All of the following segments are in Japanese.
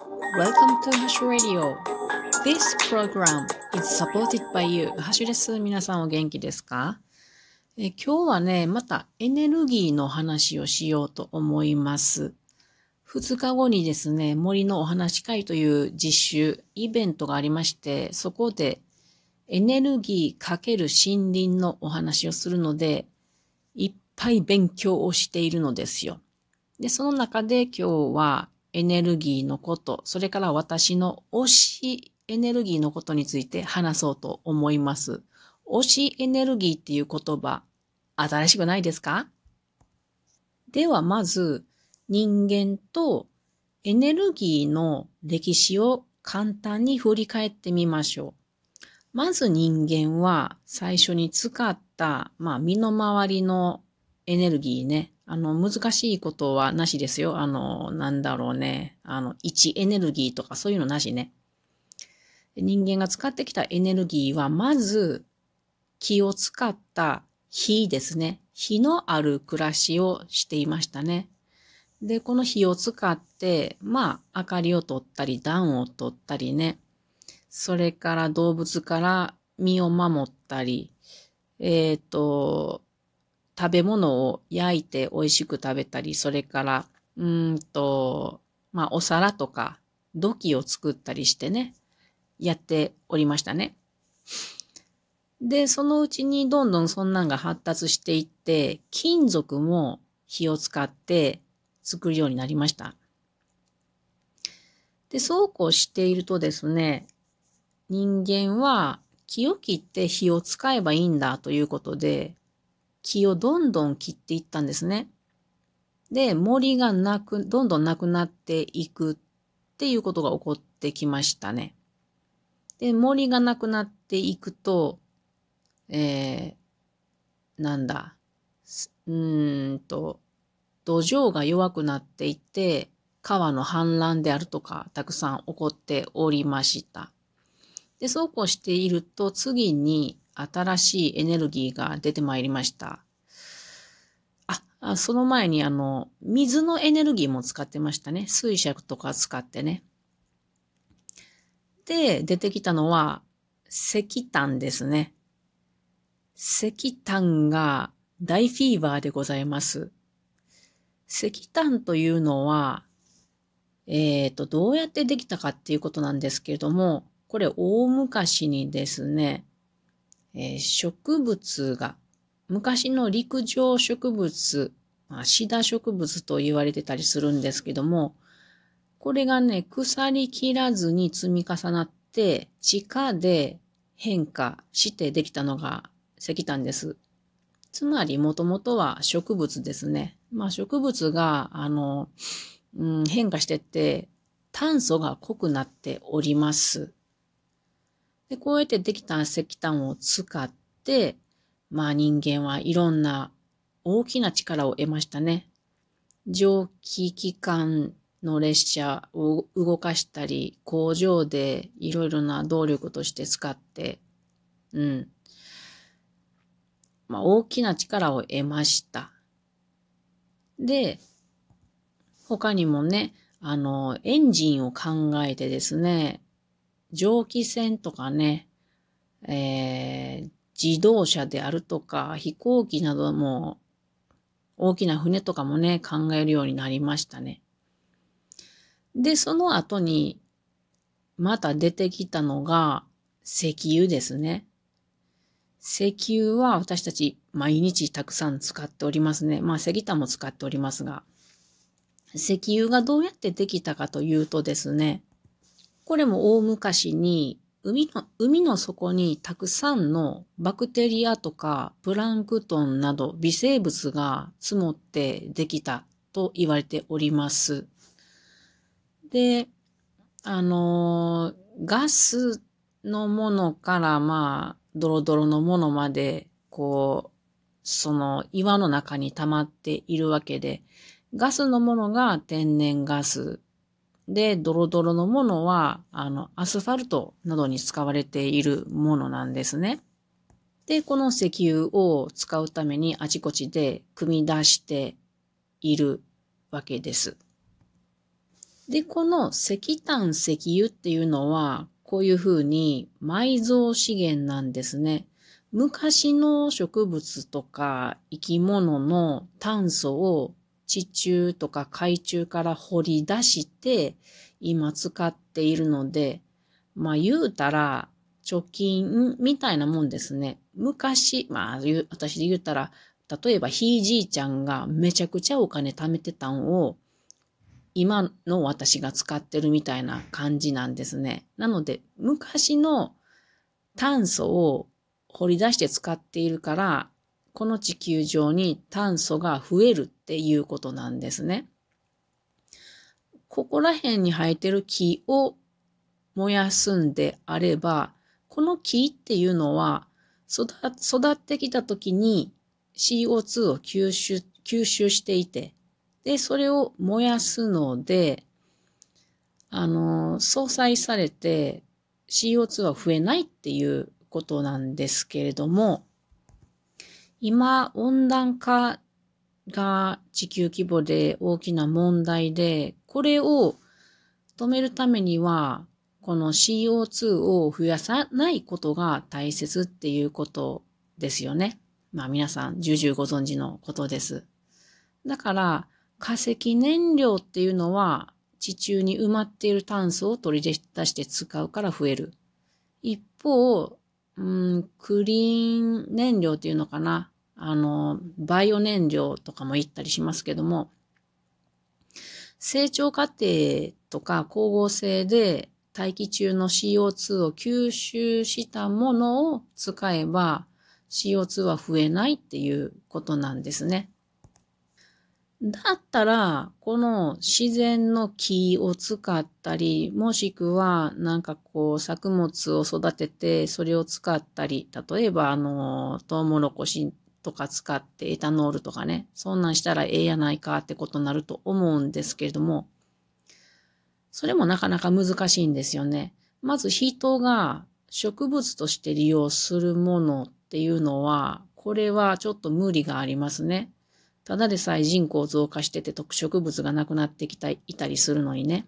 Welcome to Hash Radio. This program is supported by you. ハッシュです。皆さんお元気ですか?え今日はね、またエネルギーの話をしようと思います。2日後にですね、森のお話会という実習、イベントがありまして、そこでエネルギーかける森林のお話をするので、いっぱい勉強をしているのですよ。で、その中で今日はエネルギーのこと、それから私の推しエネルギーのことについて話そうと思います。推しエネルギーっていう言葉、新しくないですか？ではまず、人間とエネルギーの歴史を簡単に振り返ってみましょう。まず人間は最初に使った、まあ身の回りのエネルギーね。あの、難しいことはなしですよ。あの、なんだろうね。あの、位置エネルギーとかそういうのなしね。人間が使ってきたエネルギーは、まず、気を使った火ですね。火のある暮らしをしていましたね。で、この火を使って、まあ、明かりを取ったり、暖を取ったりね。それから動物から身を守ったり、えっ、ー、と、食べ物を焼いて美味しく食べたり、それから、うんと、まあ、お皿とか土器を作ったりしてね、やっておりましたね。で、そのうちにどんどんそんなんが発達していって、金属も火を使って作るようになりました。で、そうこうしているとですね、人間は木を切って火を使えばいいんだということで、木をどんどん切っていったんですね。で、森がなく、どんどんなくなっていくっていうことが起こってきましたね。で、森がなくなっていくと、えー、なんだ、うーんと、土壌が弱くなっていて、川の氾濫であるとか、たくさん起こっておりました。で、そうこうしていると、次に新しいエネルギーが出てまいりました。あ、あその前にあの、水のエネルギーも使ってましたね。水車とか使ってね。で、出てきたのは石炭ですね。石炭が大フィーバーでございます。石炭というのは、えっ、ー、と、どうやってできたかっていうことなんですけれども、これ大昔にですね、えー、植物が、昔の陸上植物、まあ、シダ植物と言われてたりするんですけども、これがね、腐り切らずに積み重なって、地下で変化してできたのが石炭です。つまり、もともとは植物ですね。まあ、植物が、あの、うん、変化してって、炭素が濃くなっております。で、こうやってできた石炭を使って、まあ人間はいろんな大きな力を得ましたね。蒸気機関の列車を動かしたり、工場でいろいろな動力として使って、うん。まあ大きな力を得ました。で、他にもね、あの、エンジンを考えてですね、蒸気船とかね、えー、自動車であるとか飛行機なども大きな船とかもね、考えるようになりましたね。で、その後にまた出てきたのが石油ですね。石油は私たち毎日たくさん使っておりますね。まあ石炭も使っておりますが、石油がどうやってできたかというとですね、これも大昔に海の、海の底にたくさんのバクテリアとかプランクトンなど微生物が積もってできたと言われております。で、あの、ガスのものからまあ、ドロドロのものまで、こう、その岩の中に溜まっているわけで、ガスのものが天然ガスで、ドロドロのものは、あの、アスファルトなどに使われているものなんですね。で、この石油を使うためにあちこちで組み出しているわけです。で、この石炭石油っていうのは、こういうふうに埋蔵資源なんですね。昔の植物とか生き物の炭素を地中とか海中から掘り出して今使っているので、まあ言うたら貯金みたいなもんですね。昔、まあ私で言ったら、例えばひいじいちゃんがめちゃくちゃお金貯めてたんを今の私が使ってるみたいな感じなんですね。なので昔の炭素を掘り出して使っているから、この地球上に炭素が増えるっていうことなんですね。ここら辺に生えてる木を燃やすんであれば、この木っていうのは育ってきた時に CO2 を吸収吸収していて、で、それを燃やすので、あの、相殺されて CO2 は増えないっていうことなんですけれども、今、温暖化が地球規模で大きな問題で、これを止めるためには、この CO2 を増やさないことが大切っていうことですよね。まあ皆さん重々ご存知のことです。だから化石燃料っていうのは地中に埋まっている炭素を取り出して使うから増える。一方、うん、クリーン燃料っていうのかな。あの、バイオ燃料とかも言ったりしますけども、成長過程とか光合成で大気中の CO2 を吸収したものを使えば CO2 は増えないっていうことなんですね。だったら、この自然の木を使ったり、もしくは、なんかこう、作物を育てて、それを使ったり、例えば、あの、トウモロコシとか使ってエタノールとかね、そんなんしたらええやないかってことになると思うんですけれども、それもなかなか難しいんですよね。まず人が植物として利用するものっていうのは、これはちょっと無理がありますね。ただでさえ人口増加してて特植物がなくなってきたいたりするのにね。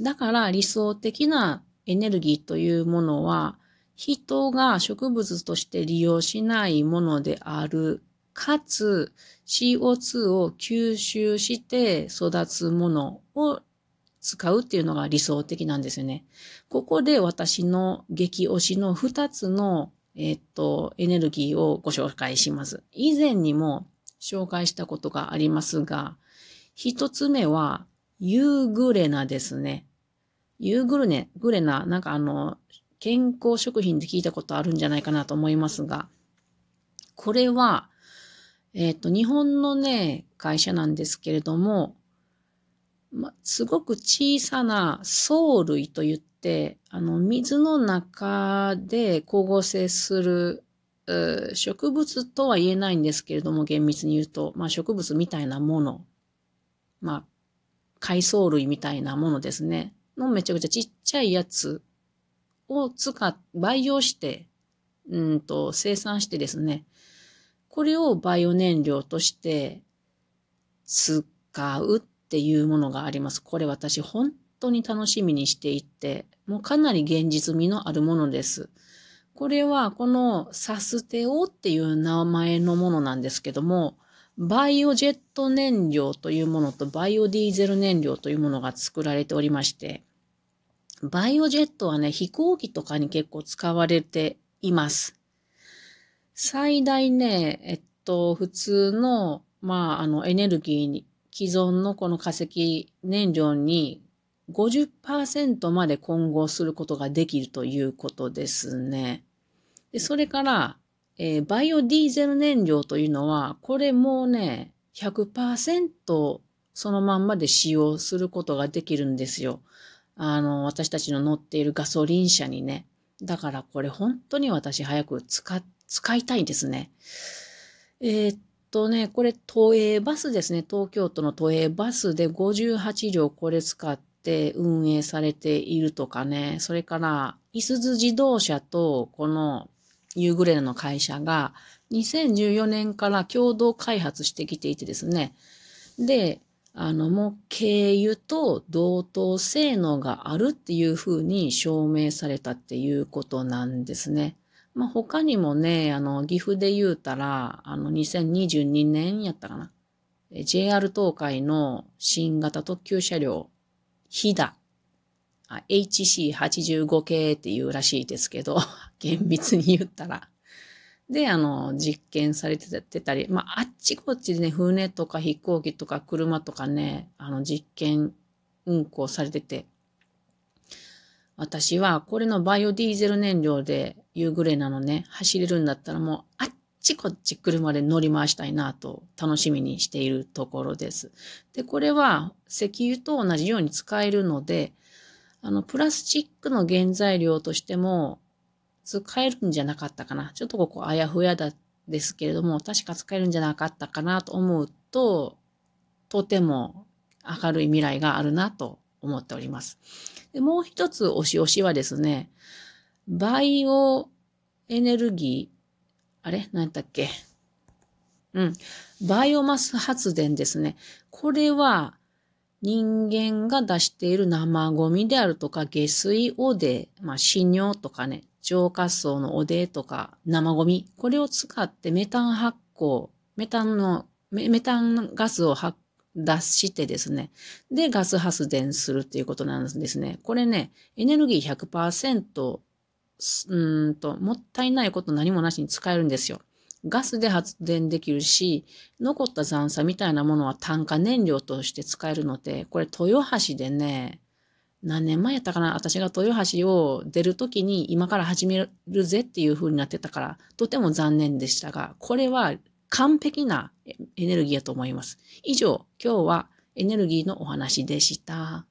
だから理想的なエネルギーというものは、人が植物として利用しないものである、かつ CO2 を吸収して育つものを使うっていうのが理想的なんですよね。ここで私の激推しの2つの、えっと、エネルギーをご紹介します。以前にも紹介したことがありますが、一つ目は、ユーグレナですね。ユーグルネ、グレナ、なんかあの、健康食品で聞いたことあるんじゃないかなと思いますが、これは、えっ、ー、と、日本のね、会社なんですけれども、ま、すごく小さな藻類と言って、あの、水の中で光合成する植物とは言えないんですけれども、厳密に言うと、まあ植物みたいなもの、まあ海藻類みたいなものですね、のめちゃくちゃちっちゃいやつを使っ、培養して、うんと生産してですね、これをバイオ燃料として使うっていうものがあります。これ私本当に楽しみにしていて、もうかなり現実味のあるものです。これはこのサステオっていう名前のものなんですけども、バイオジェット燃料というものとバイオディーゼル燃料というものが作られておりまして、バイオジェットはね、飛行機とかに結構使われています。最大ね、えっと、普通の、まあ、あの、エネルギーに、既存のこの化石燃料に50%まで混合することができるということですね。で、それから、えー、バイオディーゼル燃料というのは、これもうね、100%そのまんまで使用することができるんですよ。あの、私たちの乗っているガソリン車にね。だからこれ本当に私早く使、使いたいですね。えー、っとね、これ都営バスですね。東京都の都営バスで58両これ使って運営されているとかね。それから、いすず自動車とこのユーグレナの会社が2014年から共同開発してきていてですね。で、あの、もう、軽油と同等性能があるっていうふうに証明されたっていうことなんですね。まあ、他にもね、あの、岐阜で言うたら、あの、2022年やったかな。JR 東海の新型特急車両、ヒダ、HC85 系っていうらしいですけど、厳密に言ったら。で、あの、実験されてたり、まあ、あっちこっちでね、船とか飛行機とか車とかね、あの、実験運行されてて、私はこれのバイオディーゼル燃料で夕暮れなのね、走れるんだったらもう、あっちこっち車で乗り回したいなと楽しみにしているところです。で、これは石油と同じように使えるので、あの、プラスチックの原材料としても使えるんじゃなかったかな。ちょっとここあやふやだですけれども、確か使えるんじゃなかったかなと思うと、とても明るい未来があるなと思っております。でもう一つ押し押しはですね、バイオエネルギー、あれ？何やったっけ？うん。バイオマス発電ですね。これは人間が出している生ゴミであるとか下水汚泥、まあ、死尿とかね、浄化層の汚泥とか生ゴミ、これを使ってメタン発酵、メタンの、メタンガスを発出してですね。で、ガス発電するっていうことなんですね。これね、エネルギー100%、うんと、もったいないこと何もなしに使えるんですよ。ガスで発電できるし、残った残差みたいなものは炭化燃料として使えるので、これ豊橋でね、何年前やったかな私が豊橋を出るときに今から始めるぜっていう風になってたから、とても残念でしたが、これは完璧なエネルギーだと思います。以上、今日はエネルギーのお話でした。